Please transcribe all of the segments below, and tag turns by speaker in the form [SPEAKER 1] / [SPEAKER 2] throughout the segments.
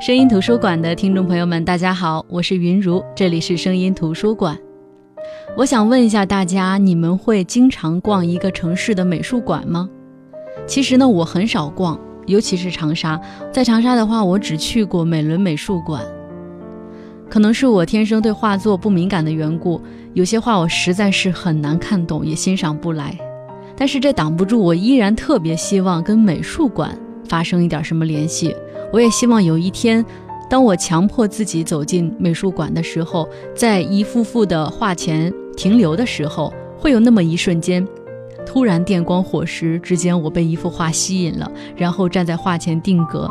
[SPEAKER 1] 声音图书馆的听众朋友们，大家好，我是云如，这里是声音图书馆。我想问一下大家，你们会经常逛一个城市的美术馆吗？其实呢，我很少逛，尤其是长沙。在长沙的话，我只去过美伦美术馆。可能是我天生对画作不敏感的缘故，有些画我实在是很难看懂，也欣赏不来。但是这挡不住我依然特别希望跟美术馆发生一点什么联系。我也希望有一天，当我强迫自己走进美术馆的时候，在一幅幅的画前停留的时候，会有那么一瞬间，突然电光火石之间，我被一幅画吸引了，然后站在画前定格，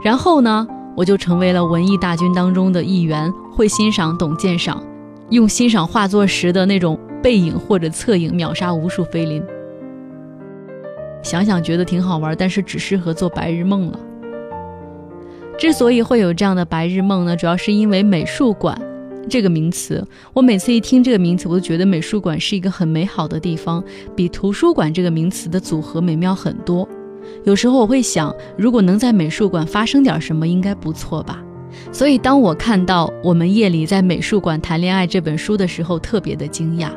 [SPEAKER 1] 然后呢，我就成为了文艺大军当中的一员，会欣赏、懂鉴赏，用欣赏画作时的那种背影或者侧影秒杀无数菲林。想想觉得挺好玩，但是只适合做白日梦了。之所以会有这样的白日梦呢，主要是因为美术馆这个名词。我每次一听这个名词，我都觉得美术馆是一个很美好的地方，比图书馆这个名词的组合美妙很多。有时候我会想，如果能在美术馆发生点什么，应该不错吧。所以当我看到我们夜里在美术馆谈恋爱这本书的时候，特别的惊讶。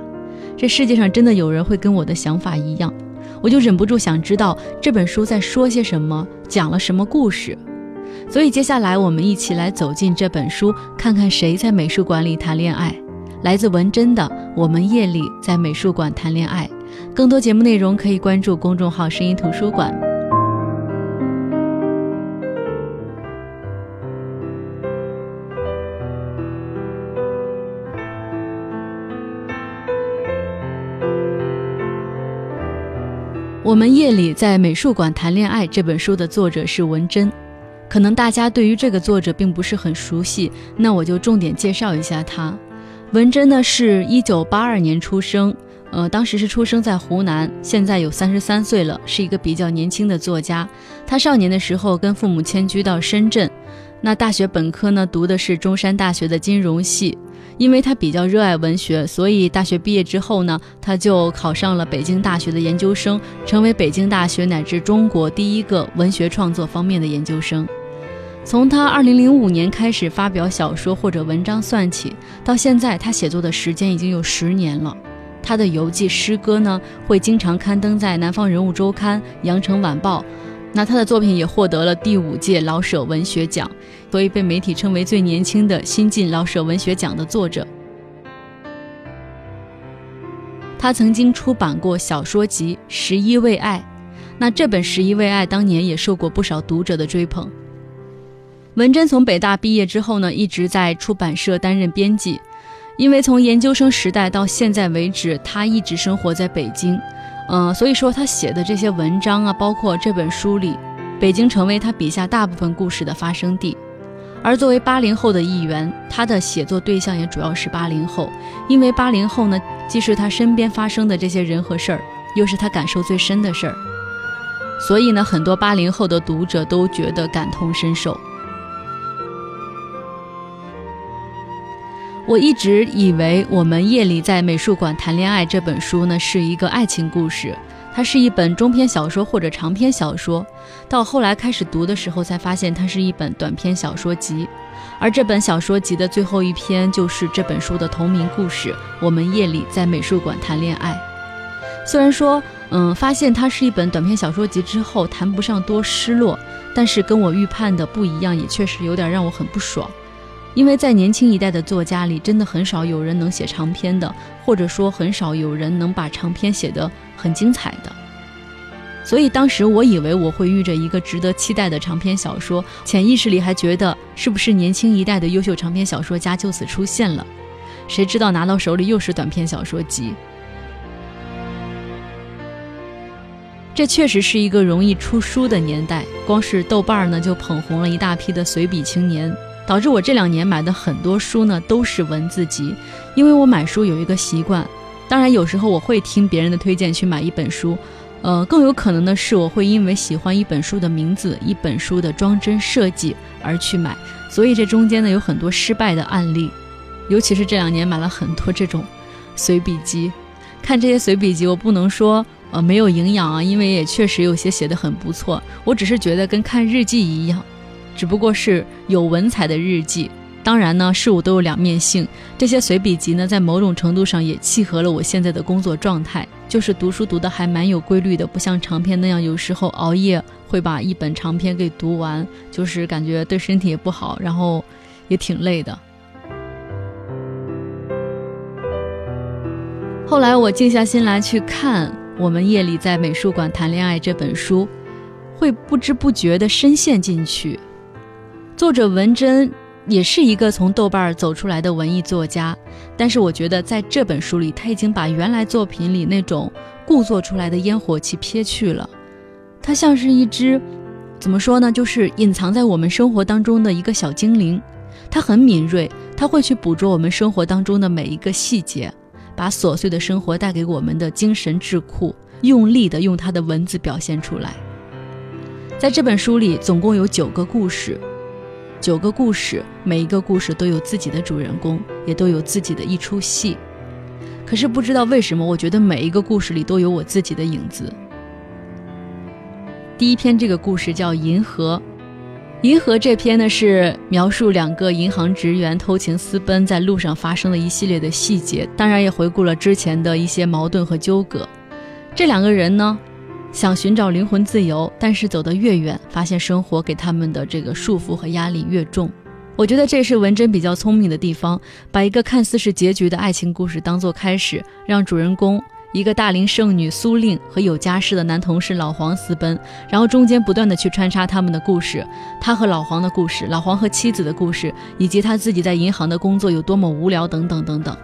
[SPEAKER 1] 这世界上真的有人会跟我的想法一样，我就忍不住想知道这本书在说些什么，讲了什么故事。所以接下来我们一起来走进这本书，看看谁在美术馆里谈恋爱。来自文珍的《我们夜里在美术馆谈恋爱》。更多节目内容可以关注公众号“声音图书馆”。我们夜里在美术馆谈恋爱这本书的作者是文珍。可能大家对于这个作者并不是很熟悉，那我就重点介绍一下他。文珍呢是一九八二年出生，呃，当时是出生在湖南，现在有三十三岁了，是一个比较年轻的作家。他少年的时候跟父母迁居到深圳，那大学本科呢读的是中山大学的金融系。因为他比较热爱文学，所以大学毕业之后呢，他就考上了北京大学的研究生，成为北京大学乃至中国第一个文学创作方面的研究生。从他二零零五年开始发表小说或者文章算起，到现在他写作的时间已经有十年了。他的游记诗歌呢，会经常刊登在《南方人物周刊》《羊城晚报》。那他的作品也获得了第五届老舍文学奖，所以被媒体称为最年轻的新晋老舍文学奖的作者。他曾经出版过小说集《十一为爱》，那这本《十一为爱》当年也受过不少读者的追捧。文珍从北大毕业之后呢，一直在出版社担任编辑，因为从研究生时代到现在为止，他一直生活在北京，嗯，所以说他写的这些文章啊，包括这本书里，北京成为他笔下大部分故事的发生地。而作为八零后的一员，他的写作对象也主要是八零后，因为八零后呢，既是他身边发生的这些人和事儿，又是他感受最深的事儿，所以呢，很多八零后的读者都觉得感同身受。我一直以为我们夜里在美术馆谈恋爱这本书呢是一个爱情故事，它是一本中篇小说或者长篇小说。到后来开始读的时候，才发现它是一本短篇小说集，而这本小说集的最后一篇就是这本书的同名故事《我们夜里在美术馆谈恋爱》。虽然说，嗯，发现它是一本短篇小说集之后，谈不上多失落，但是跟我预判的不一样，也确实有点让我很不爽。因为在年轻一代的作家里，真的很少有人能写长篇的，或者说很少有人能把长篇写得很精彩的。所以当时我以为我会遇着一个值得期待的长篇小说，潜意识里还觉得是不是年轻一代的优秀长篇小说家就此出现了？谁知道拿到手里又是短篇小说集。这确实是一个容易出书的年代，光是豆瓣呢就捧红了一大批的随笔青年。导致我这两年买的很多书呢都是文字集，因为我买书有一个习惯，当然有时候我会听别人的推荐去买一本书，呃，更有可能的是我会因为喜欢一本书的名字、一本书的装帧设计而去买，所以这中间呢有很多失败的案例，尤其是这两年买了很多这种随笔集，看这些随笔集，我不能说呃没有营养啊，因为也确实有些写的很不错，我只是觉得跟看日记一样。只不过是有文采的日记。当然呢，事物都有两面性。这些随笔集呢，在某种程度上也契合了我现在的工作状态，就是读书读的还蛮有规律的，不像长篇那样，有时候熬夜会把一本长篇给读完，就是感觉对身体也不好，然后也挺累的。后来我静下心来去看《我们夜里在美术馆谈恋爱》这本书，会不知不觉地深陷进去。作者文珍。也是一个从豆瓣走出来的文艺作家，但是我觉得在这本书里，他已经把原来作品里那种故作出来的烟火气撇去了。他像是一只，怎么说呢，就是隐藏在我们生活当中的一个小精灵。他很敏锐，他会去捕捉我们生活当中的每一个细节，把琐碎的生活带给我们的精神智库，用力的用他的文字表现出来。在这本书里，总共有九个故事。九个故事，每一个故事都有自己的主人公，也都有自己的一出戏。可是不知道为什么，我觉得每一个故事里都有我自己的影子。第一篇这个故事叫《银河》，《银河》这篇呢是描述两个银行职员偷情私奔在路上发生的一系列的细节，当然也回顾了之前的一些矛盾和纠葛。这两个人呢？想寻找灵魂自由，但是走得越远，发现生活给他们的这个束缚和压力越重。我觉得这是文珍比较聪明的地方，把一个看似是结局的爱情故事当做开始，让主人公一个大龄剩女苏令和有家室的男同事老黄私奔，然后中间不断的去穿插他们的故事，他和老黄的故事，老黄和妻子的故事，以及他自己在银行的工作有多么无聊等等等等。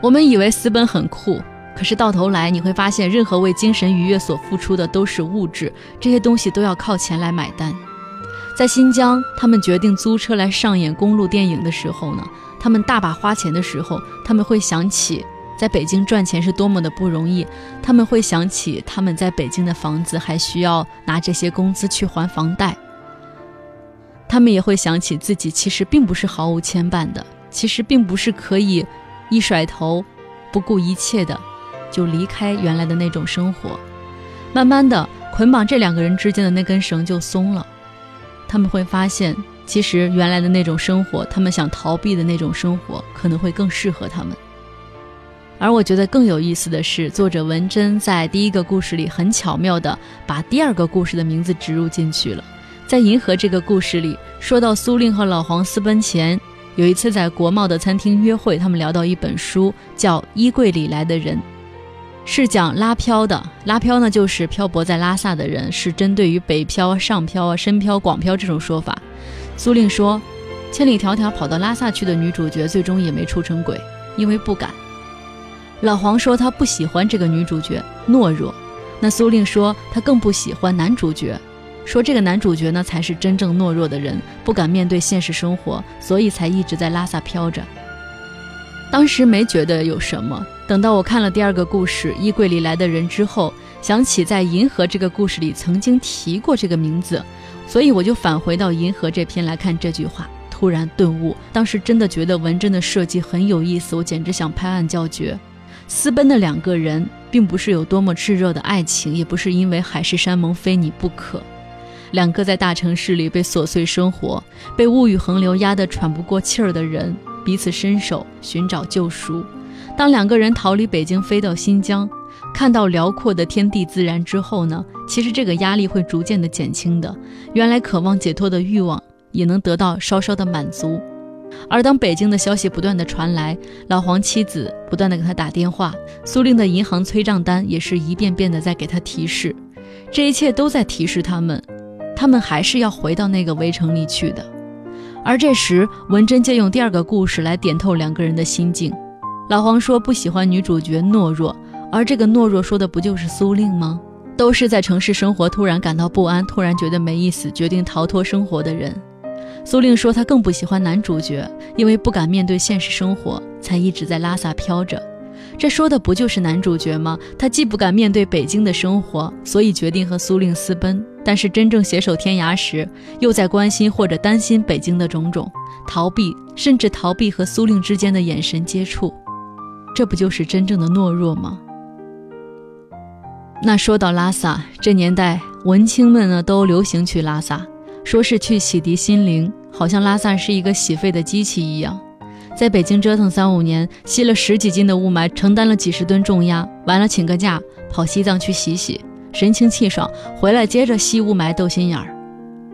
[SPEAKER 1] 我们以为私奔很酷。可是到头来你会发现，任何为精神愉悦所付出的都是物质，这些东西都要靠钱来买单。在新疆，他们决定租车来上演公路电影的时候呢，他们大把花钱的时候，他们会想起在北京赚钱是多么的不容易，他们会想起他们在北京的房子还需要拿这些工资去还房贷，他们也会想起自己其实并不是毫无牵绊的，其实并不是可以一甩头不顾一切的。就离开原来的那种生活，慢慢的捆绑这两个人之间的那根绳就松了。他们会发现，其实原来的那种生活，他们想逃避的那种生活，可能会更适合他们。而我觉得更有意思的是，作者文珍在第一个故事里很巧妙的把第二个故事的名字植入进去了。在银河这个故事里，说到苏令和老黄私奔前，有一次在国贸的餐厅约会，他们聊到一本书，叫《衣柜里来的人》。是讲拉漂的，拉漂呢就是漂泊在拉萨的人，是针对于北漂、上漂啊、深漂、广漂这种说法。苏令说，千里迢迢跑到拉萨去的女主角，最终也没出成轨，因为不敢。老黄说他不喜欢这个女主角懦弱，那苏令说他更不喜欢男主角，说这个男主角呢才是真正懦弱的人，不敢面对现实生活，所以才一直在拉萨飘着。当时没觉得有什么。等到我看了第二个故事《衣柜里来的人》之后，想起在《银河》这个故事里曾经提过这个名字，所以我就返回到《银河》这篇来看这句话，突然顿悟。当时真的觉得文珍的设计很有意思，我简直想拍案叫绝。私奔的两个人，并不是有多么炽热的爱情，也不是因为海誓山盟非你不可。两个在大城市里被琐碎生活、被物欲横流压得喘不过气儿的人，彼此伸手寻找救赎。当两个人逃离北京，飞到新疆，看到辽阔的天地自然之后呢？其实这个压力会逐渐的减轻的。原来渴望解脱的欲望也能得到稍稍的满足。而当北京的消息不断的传来，老黄妻子不断的给他打电话，苏令的银行催账单也是一遍遍的在给他提示，这一切都在提示他们，他们还是要回到那个围城里去的。而这时，文珍借用第二个故事来点透两个人的心境。老黄说不喜欢女主角懦弱，而这个懦弱说的不就是苏令吗？都是在城市生活突然感到不安，突然觉得没意思，决定逃脱生活的人。苏令说他更不喜欢男主角，因为不敢面对现实生活，才一直在拉萨飘着。这说的不就是男主角吗？他既不敢面对北京的生活，所以决定和苏令私奔，但是真正携手天涯时，又在关心或者担心北京的种种，逃避，甚至逃避和苏令之间的眼神接触。这不就是真正的懦弱吗？那说到拉萨，这年代文青们呢都流行去拉萨，说是去洗涤心灵，好像拉萨是一个洗肺的机器一样，在北京折腾三五年，吸了十几斤的雾霾，承担了几十吨重压，完了请个假跑西藏去洗洗，神清气爽，回来接着吸雾霾斗心眼儿。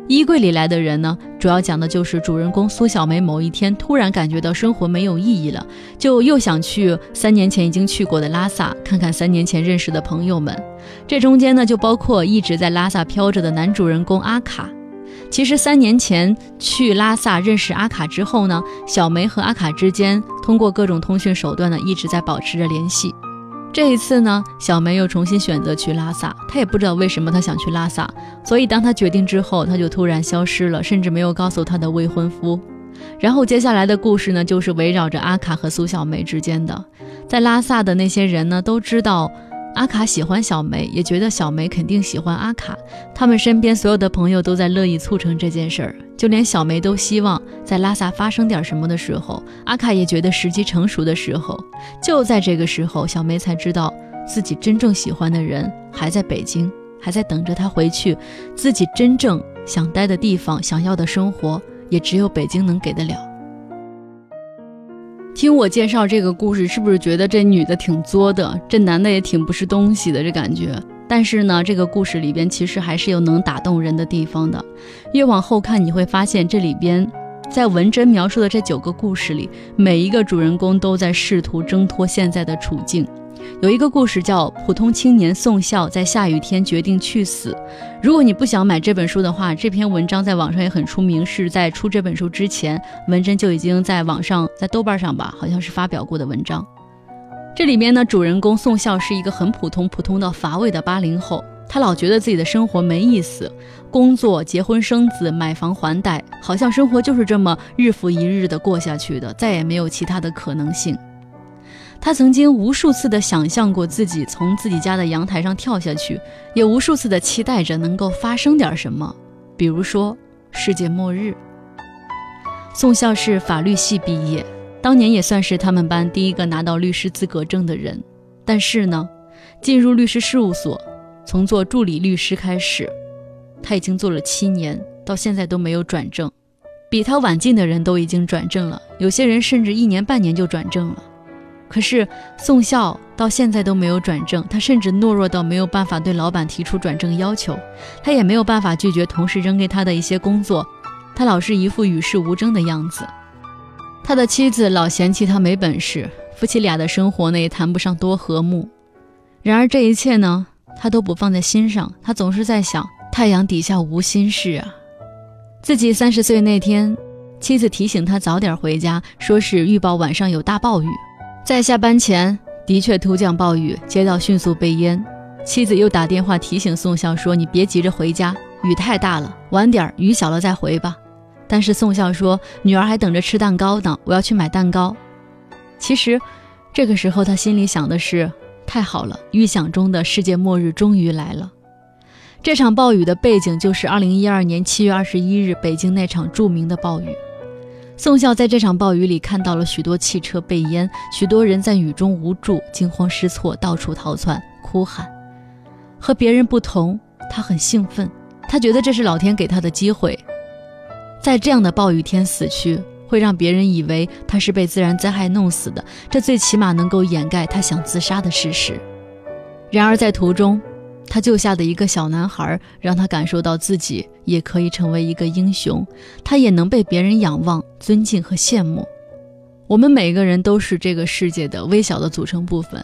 [SPEAKER 1] 衣柜里来的人呢，主要讲的就是主人公苏小梅某一天突然感觉到生活没有意义了，就又想去三年前已经去过的拉萨看看三年前认识的朋友们。这中间呢，就包括一直在拉萨飘着的男主人公阿卡。其实三年前去拉萨认识阿卡之后呢，小梅和阿卡之间通过各种通讯手段呢，一直在保持着联系。这一次呢，小梅又重新选择去拉萨，她也不知道为什么她想去拉萨，所以当她决定之后，她就突然消失了，甚至没有告诉她的未婚夫。然后接下来的故事呢，就是围绕着阿卡和苏小梅之间的，在拉萨的那些人呢，都知道。阿卡喜欢小梅，也觉得小梅肯定喜欢阿卡。他们身边所有的朋友都在乐意促成这件事儿，就连小梅都希望在拉萨发生点什么的时候，阿卡也觉得时机成熟的时候。就在这个时候，小梅才知道自己真正喜欢的人还在北京，还在等着她回去。自己真正想待的地方，想要的生活，也只有北京能给得了。听我介绍这个故事，是不是觉得这女的挺作的，这男的也挺不是东西的这感觉？但是呢，这个故事里边其实还是有能打动人的地方的。越往后看，你会发现这里边，在文珍描述的这九个故事里，每一个主人公都在试图挣脱现在的处境。有一个故事叫《普通青年宋孝在下雨天决定去死》。如果你不想买这本书的话，这篇文章在网上也很出名。是在出这本书之前，文珍就已经在网上，在豆瓣上吧，好像是发表过的文章。这里面呢，主人公宋孝是一个很普通、普通到乏味的八零后，他老觉得自己的生活没意思，工作、结婚、生子、买房还贷，好像生活就是这么日复一日的过下去的，再也没有其他的可能性。他曾经无数次的想象过自己从自己家的阳台上跳下去，也无数次的期待着能够发生点什么，比如说世界末日。宋孝是法律系毕业，当年也算是他们班第一个拿到律师资格证的人。但是呢，进入律师事务所，从做助理律师开始，他已经做了七年，到现在都没有转正。比他晚进的人都已经转正了，有些人甚至一年半年就转正了。可是宋孝到现在都没有转正，他甚至懦弱到没有办法对老板提出转正要求，他也没有办法拒绝同事扔给他的一些工作，他老是一副与世无争的样子。他的妻子老嫌弃他没本事，夫妻俩的生活呢也谈不上多和睦。然而这一切呢，他都不放在心上，他总是在想：太阳底下无心事啊。自己三十岁那天，妻子提醒他早点回家，说是预报晚上有大暴雨。在下班前的确突降暴雨，街道迅速被淹。妻子又打电话提醒宋孝说：“你别急着回家，雨太大了，晚点雨小了再回吧。”但是宋孝说：“女儿还等着吃蛋糕呢，我要去买蛋糕。”其实，这个时候他心里想的是：太好了，预想中的世界末日终于来了。这场暴雨的背景就是2012年7月21日北京那场著名的暴雨。宋孝在这场暴雨里看到了许多汽车被淹，许多人在雨中无助、惊慌失措，到处逃窜、哭喊。和别人不同，他很兴奋，他觉得这是老天给他的机会，在这样的暴雨天死去，会让别人以为他是被自然灾害弄死的，这最起码能够掩盖他想自杀的事实。然而在途中，他救下的一个小男孩，让他感受到自己也可以成为一个英雄，他也能被别人仰望、尊敬和羡慕。我们每个人都是这个世界的微小的组成部分，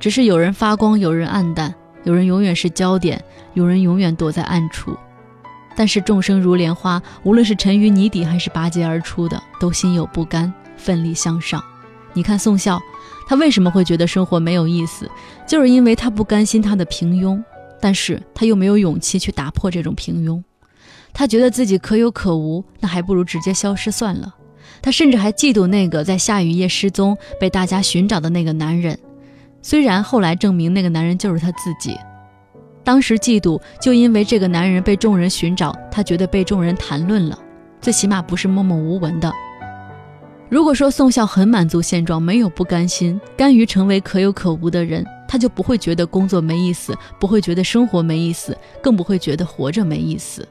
[SPEAKER 1] 只是有人发光，有人暗淡，有人永远是焦点，有人永远躲在暗处。但是众生如莲花，无论是沉于泥底还是拔节而出的，都心有不甘，奋力向上。你看宋孝。他为什么会觉得生活没有意思？就是因为他不甘心他的平庸，但是他又没有勇气去打破这种平庸。他觉得自己可有可无，那还不如直接消失算了。他甚至还嫉妒那个在下雨夜失踪、被大家寻找的那个男人，虽然后来证明那个男人就是他自己。当时嫉妒，就因为这个男人被众人寻找，他觉得被众人谈论了，最起码不是默默无闻的。如果说宋孝很满足现状，没有不甘心，甘于成为可有可无的人，他就不会觉得工作没意思，不会觉得生活没意思，更不会觉得活着没意思。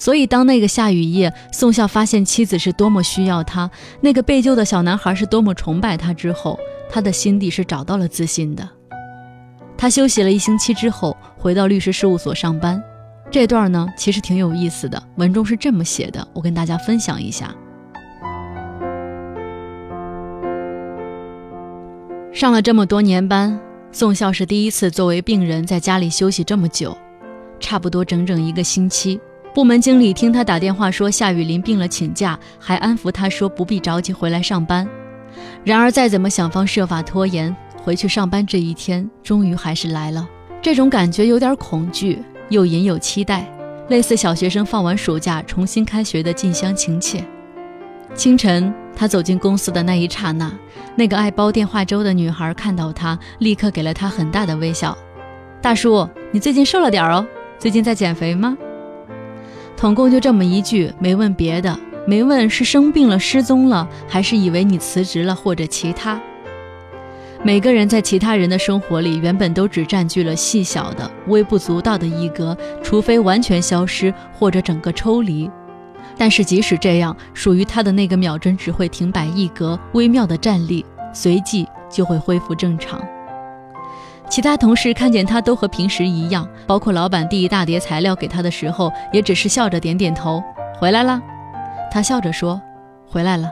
[SPEAKER 1] 所以，当那个下雨夜，宋孝发现妻子是多么需要他，那个被救的小男孩是多么崇拜他之后，他的心底是找到了自信的。他休息了一星期之后，回到律师事务所上班。这段呢，其实挺有意思的。文中是这么写的，我跟大家分享一下。上了这么多年班，宋孝是第一次作为病人在家里休息这么久，差不多整整一个星期。部门经理听他打电话说夏雨林病了请假，还安抚他说不必着急回来上班。然而再怎么想方设法拖延回去上班这一天，终于还是来了。这种感觉有点恐惧，又隐有期待，类似小学生放完暑假重新开学的近乡情怯。清晨，他走进公司的那一刹那，那个爱煲电话粥的女孩看到他，立刻给了他很大的微笑。大叔，你最近瘦了点儿哦，最近在减肥吗？统共就这么一句，没问别的，没问是生病了、失踪了，还是以为你辞职了或者其他。每个人在其他人的生活里，原本都只占据了细小的、微不足道的一格，除非完全消失或者整个抽离。但是即使这样，属于他的那个秒针只会停摆一格，微妙的站立，随即就会恢复正常。其他同事看见他都和平时一样，包括老板递一大叠材料给他的时候，也只是笑着点点头。回来了，他笑着说：“回来了。”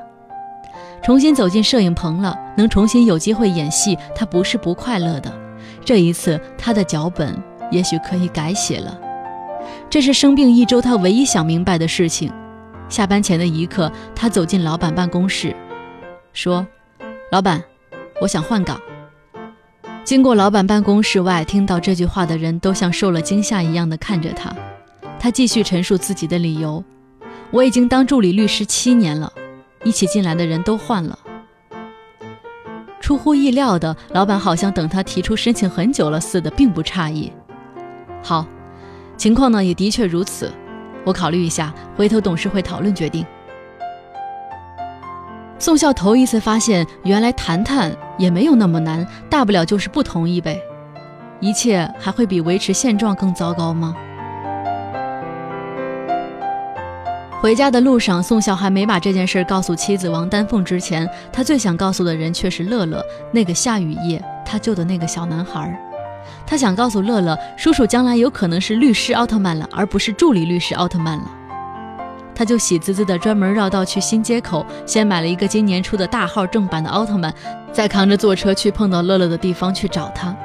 [SPEAKER 1] 重新走进摄影棚了，能重新有机会演戏，他不是不快乐的。这一次，他的脚本也许可以改写了。这是生病一周他唯一想明白的事情。下班前的一刻，他走进老板办公室，说：“老板，我想换岗。”经过老板办公室外，听到这句话的人都像受了惊吓一样的看着他。他继续陈述自己的理由：“我已经当助理律师七年了，一起进来的人都换了。”出乎意料的，老板好像等他提出申请很久了似的，并不诧异。好，情况呢也的确如此，我考虑一下，回头董事会讨论决定。宋孝头一次发现，原来谈谈也没有那么难，大不了就是不同意呗。一切还会比维持现状更糟糕吗？回家的路上，宋孝还没把这件事告诉妻子王丹凤之前，他最想告诉的人却是乐乐，那个下雨夜他救的那个小男孩。他想告诉乐乐，叔叔将来有可能是律师奥特曼了，而不是助理律师奥特曼了。他就喜滋滋的专门绕道去新街口，先买了一个今年出的大号正版的奥特曼，再扛着坐车去碰到乐乐的地方去找他。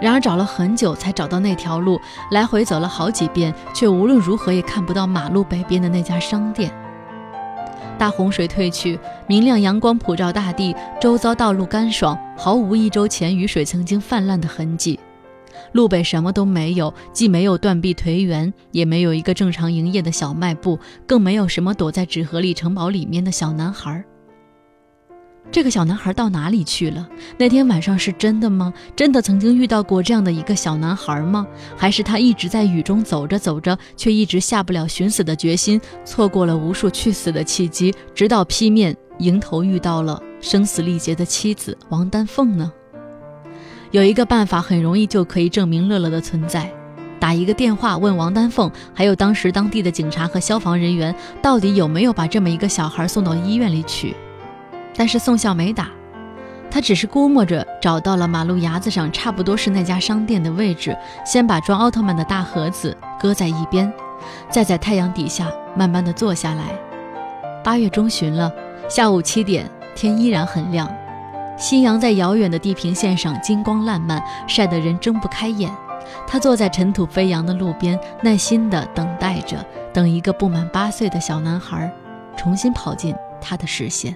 [SPEAKER 1] 然而找了很久才找到那条路，来回走了好几遍，却无论如何也看不到马路北边的那家商店。大洪水退去，明亮阳光普照大地，周遭道路干爽，毫无一周前雨水曾经泛滥的痕迹。路北什么都没有，既没有断壁颓垣，也没有一个正常营业的小卖部，更没有什么躲在纸盒里城堡里面的小男孩。这个小男孩到哪里去了？那天晚上是真的吗？真的曾经遇到过这样的一个小男孩吗？还是他一直在雨中走着走着，却一直下不了寻死的决心，错过了无数去死的契机，直到劈面迎头遇到了生死力竭的妻子王丹凤呢？有一个办法，很容易就可以证明乐乐的存在。打一个电话问王丹凤，还有当时当地的警察和消防人员，到底有没有把这么一个小孩送到医院里去？但是宋笑没打，他只是估摸着找到了马路牙子上，差不多是那家商店的位置，先把装奥特曼的大盒子搁在一边，再在太阳底下慢慢的坐下来。八月中旬了，下午七点，天依然很亮。夕阳在遥远的地平线上金光烂漫，晒得人睁不开眼。他坐在尘土飞扬的路边，耐心地等待着，等一个不满八岁的小男孩重新跑进他的视线。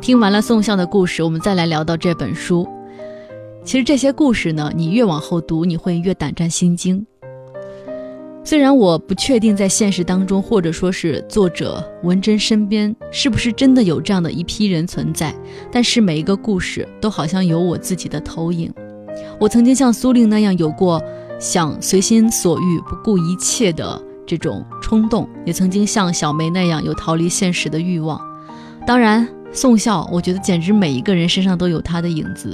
[SPEAKER 1] 听完了宋孝的故事，我们再来聊到这本书。其实这些故事呢，你越往后读，你会越胆战心惊。虽然我不确定在现实当中，或者说是作者文珍身边是不是真的有这样的一批人存在，但是每一个故事都好像有我自己的投影。我曾经像苏令那样有过想随心所欲、不顾一切的这种冲动，也曾经像小梅那样有逃离现实的欲望。当然，宋笑，我觉得简直每一个人身上都有他的影子。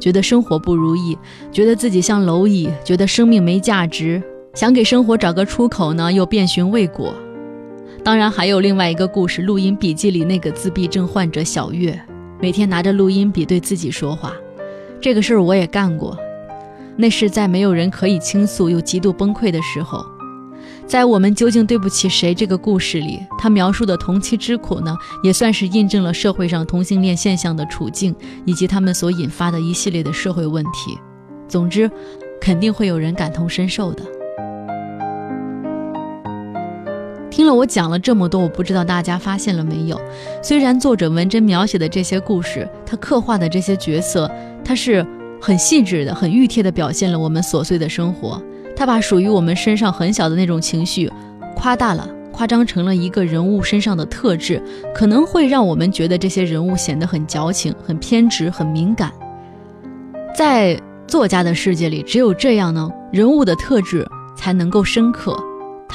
[SPEAKER 1] 觉得生活不如意，觉得自己像蝼蚁，觉得生命没价值，想给生活找个出口呢，又遍寻未果。当然，还有另外一个故事，录音笔记里那个自闭症患者小月，每天拿着录音笔对自己说话。这个事儿我也干过，那是在没有人可以倾诉又极度崩溃的时候。在我们究竟对不起谁这个故事里，他描述的同期之苦呢，也算是印证了社会上同性恋现象的处境，以及他们所引发的一系列的社会问题。总之，肯定会有人感同身受的。听了我讲了这么多，我不知道大家发现了没有？虽然作者文珍描写的这些故事，他刻画的这些角色，他是很细致的、很熨帖的表现了我们琐碎的生活。他把属于我们身上很小的那种情绪，夸大了，夸张成了一个人物身上的特质，可能会让我们觉得这些人物显得很矫情、很偏执、很敏感。在作家的世界里，只有这样呢，人物的特质才能够深刻，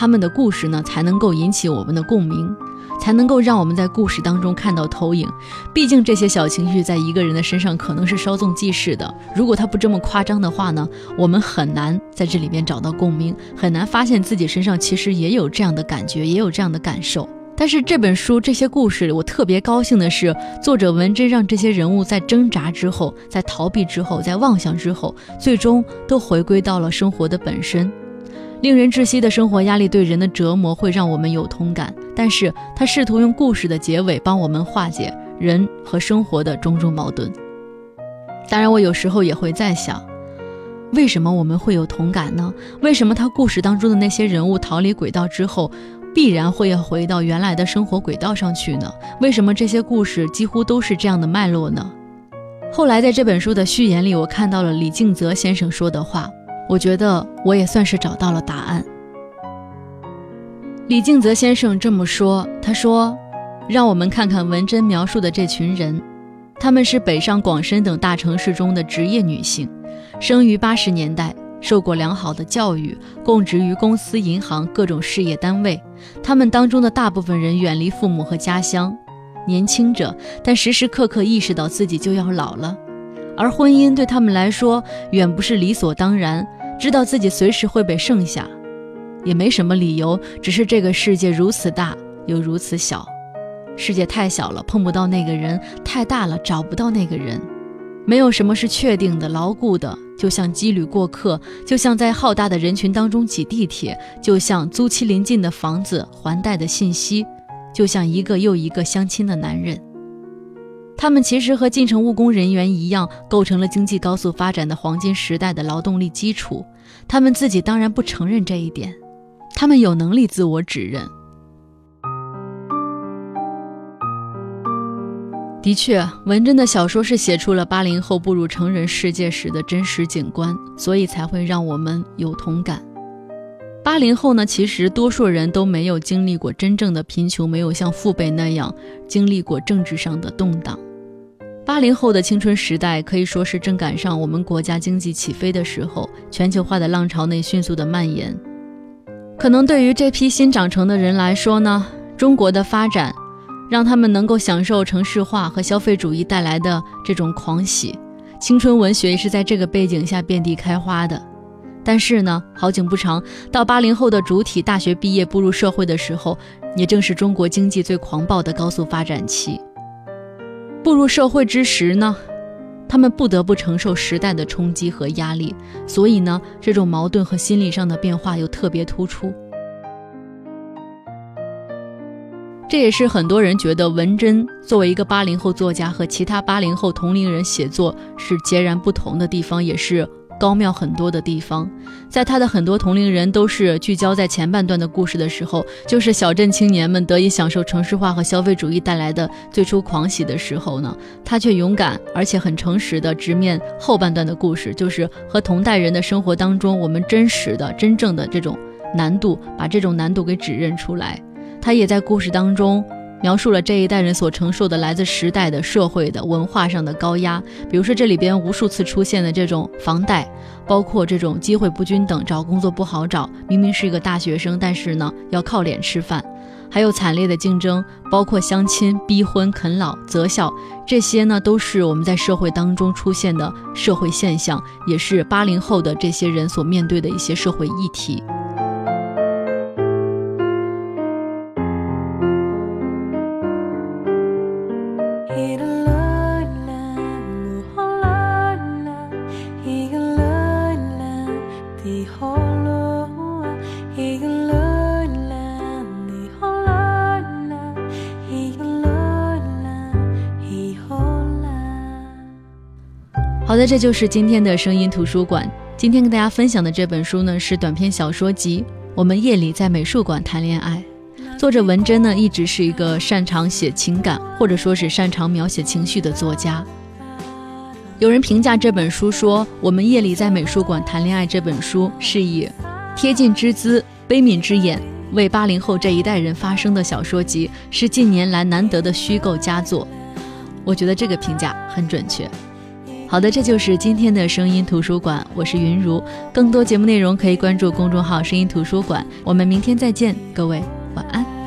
[SPEAKER 1] 他们的故事呢才能够引起我们的共鸣。才能够让我们在故事当中看到投影。毕竟这些小情绪在一个人的身上可能是稍纵即逝的。如果他不这么夸张的话呢，我们很难在这里面找到共鸣，很难发现自己身上其实也有这样的感觉，也有这样的感受。但是这本书这些故事里，我特别高兴的是，作者文珍让这些人物在挣扎之后，在逃避之后，在妄想之后，最终都回归到了生活的本身。令人窒息的生活压力对人的折磨会让我们有同感，但是他试图用故事的结尾帮我们化解人和生活的种种矛盾。当然，我有时候也会在想，为什么我们会有同感呢？为什么他故事当中的那些人物逃离轨道之后，必然会要回到原来的生活轨道上去呢？为什么这些故事几乎都是这样的脉络呢？后来在这本书的序言里，我看到了李敬泽先生说的话。我觉得我也算是找到了答案。李敬泽先生这么说：“他说，让我们看看文珍描述的这群人，他们是北上广深等大城市中的职业女性，生于八十年代，受过良好的教育，供职于公司、银行各种事业单位。他们当中的大部分人远离父母和家乡，年轻着，但时时刻刻意识到自己就要老了，而婚姻对他们来说远不是理所当然。”知道自己随时会被剩下，也没什么理由，只是这个世界如此大又如此小，世界太小了碰不到那个人，太大了找不到那个人，没有什么是确定的、牢固的，就像羁旅过客，就像在浩大的人群当中挤地铁，就像租期临近的房子、还贷的信息，就像一个又一个相亲的男人。他们其实和进城务工人员一样，构成了经济高速发展的黄金时代的劳动力基础。他们自己当然不承认这一点，他们有能力自我指认。的确，文珍的小说是写出了八零后步入成人世界时的真实景观，所以才会让我们有同感。八零后呢，其实多数人都没有经历过真正的贫穷，没有像父辈那样经历过政治上的动荡。八零后的青春时代可以说是正赶上我们国家经济起飞的时候，全球化的浪潮内迅速的蔓延。可能对于这批新长成的人来说呢，中国的发展让他们能够享受城市化和消费主义带来的这种狂喜，青春文学是在这个背景下遍地开花的。但是呢，好景不长，到八零后的主体大学毕业步入社会的时候，也正是中国经济最狂暴的高速发展期。步入社会之时呢，他们不得不承受时代的冲击和压力，所以呢，这种矛盾和心理上的变化又特别突出。这也是很多人觉得文珍作为一个八零后作家和其他八零后同龄人写作是截然不同的地方，也是。高妙很多的地方，在他的很多同龄人都是聚焦在前半段的故事的时候，就是小镇青年们得以享受城市化和消费主义带来的最初狂喜的时候呢，他却勇敢而且很诚实的直面后半段的故事，就是和同代人的生活当中我们真实的、真正的这种难度，把这种难度给指认出来。他也在故事当中。描述了这一代人所承受的来自时代的社会的文化上的高压，比如说这里边无数次出现的这种房贷，包括这种机会不均等，找工作不好找，明明是一个大学生，但是呢要靠脸吃饭，还有惨烈的竞争，包括相亲、逼婚、啃老、择校，这些呢都是我们在社会当中出现的社会现象，也是八零后的这些人所面对的一些社会议题。的，这就是今天的声音图书馆。今天跟大家分享的这本书呢，是短篇小说集《我们夜里在美术馆谈恋爱》。作者文珍呢，一直是一个擅长写情感，或者说是擅长描写情绪的作家。有人评价这本书说，《我们夜里在美术馆谈恋爱》这本书是以贴近之姿、悲悯之眼为八零后这一代人发声的小说集，是近年来难得的虚构佳作。我觉得这个评价很准确。好的，这就是今天的声音图书馆，我是云如。更多节目内容可以关注公众号“声音图书馆”。我们明天再见，各位晚安。